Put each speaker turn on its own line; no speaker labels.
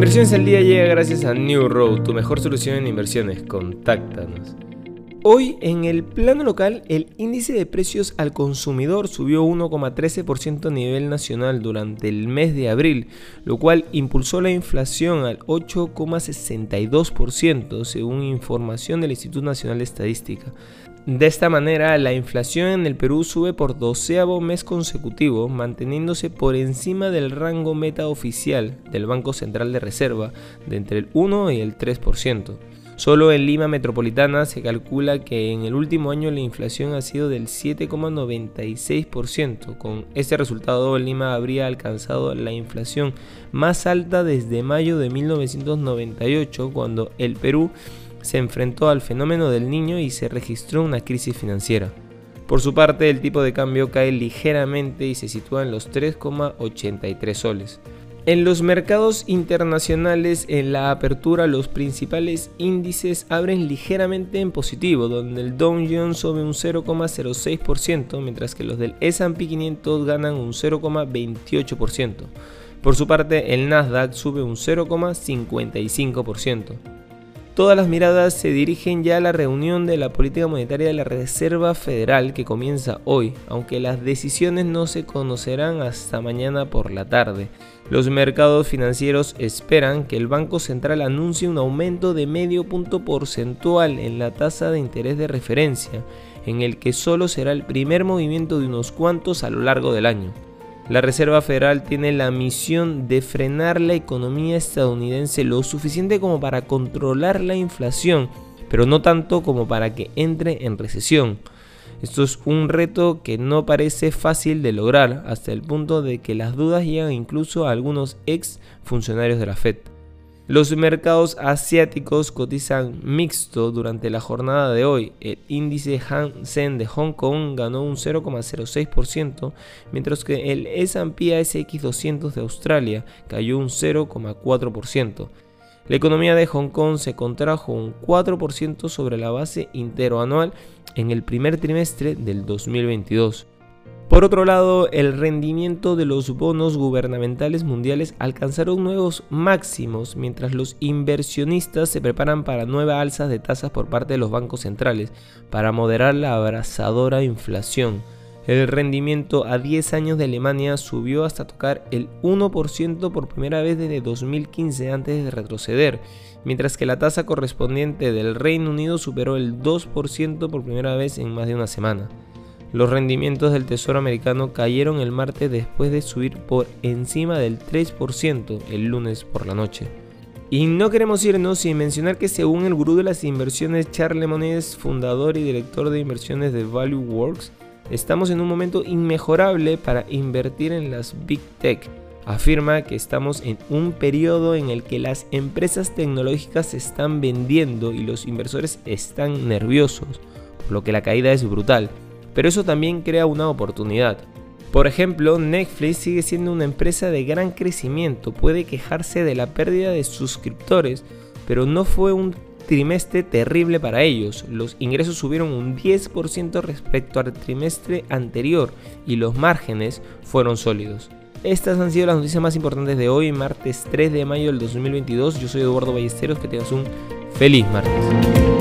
Inversiones al día llega gracias a New Road, tu mejor solución en inversiones. Contáctanos. Hoy en el plano local el índice de precios al consumidor subió 1,13% a nivel nacional durante el mes de abril, lo cual impulsó la inflación al 8,62% según información del Instituto Nacional de Estadística. De esta manera, la inflación en el Perú sube por doceavo mes consecutivo, manteniéndose por encima del rango meta oficial del Banco Central de Reserva de entre el 1 y el 3%. Solo en Lima Metropolitana se calcula que en el último año la inflación ha sido del 7,96%. Con este resultado Lima habría alcanzado la inflación más alta desde mayo de 1998 cuando el Perú se enfrentó al fenómeno del niño y se registró una crisis financiera. Por su parte, el tipo de cambio cae ligeramente y se sitúa en los 3,83 soles. En los mercados internacionales, en la apertura, los principales índices abren ligeramente en positivo, donde el Dow Jones sube un 0,06%, mientras que los del S&P 500 ganan un 0,28%. Por su parte, el Nasdaq sube un 0,55%. Todas las miradas se dirigen ya a la reunión de la política monetaria de la Reserva Federal que comienza hoy, aunque las decisiones no se conocerán hasta mañana por la tarde. Los mercados financieros esperan que el Banco Central anuncie un aumento de medio punto porcentual en la tasa de interés de referencia, en el que solo será el primer movimiento de unos cuantos a lo largo del año. La Reserva Federal tiene la misión de frenar la economía estadounidense lo suficiente como para controlar la inflación, pero no tanto como para que entre en recesión. Esto es un reto que no parece fácil de lograr, hasta el punto de que las dudas llegan incluso a algunos ex funcionarios de la Fed. Los mercados asiáticos cotizan mixto durante la jornada de hoy. El índice Hang Seng de Hong Kong ganó un 0,06%, mientras que el S&P ASX 200 de Australia cayó un 0,4%. La economía de Hong Kong se contrajo un 4% sobre la base interanual en el primer trimestre del 2022. Por otro lado, el rendimiento de los bonos gubernamentales mundiales alcanzaron nuevos máximos mientras los inversionistas se preparan para nuevas alzas de tasas por parte de los bancos centrales para moderar la abrasadora inflación. El rendimiento a 10 años de Alemania subió hasta tocar el 1% por primera vez desde 2015 antes de retroceder, mientras que la tasa correspondiente del Reino Unido superó el 2% por primera vez en más de una semana. Los rendimientos del Tesoro americano cayeron el martes después de subir por encima del 3% el lunes por la noche. Y no queremos irnos sin mencionar que según el gurú de las inversiones Charles Moniz, fundador y director de inversiones de Value Works, estamos en un momento inmejorable para invertir en las Big Tech. Afirma que estamos en un periodo en el que las empresas tecnológicas se están vendiendo y los inversores están nerviosos, por lo que la caída es brutal pero eso también crea una oportunidad. Por ejemplo, Netflix sigue siendo una empresa de gran crecimiento, puede quejarse de la pérdida de suscriptores, pero no fue un trimestre terrible para ellos. Los ingresos subieron un 10% respecto al trimestre anterior y los márgenes fueron sólidos. Estas han sido las noticias más importantes de hoy, martes 3 de mayo del 2022. Yo soy Eduardo Ballesteros, que tengas un feliz martes.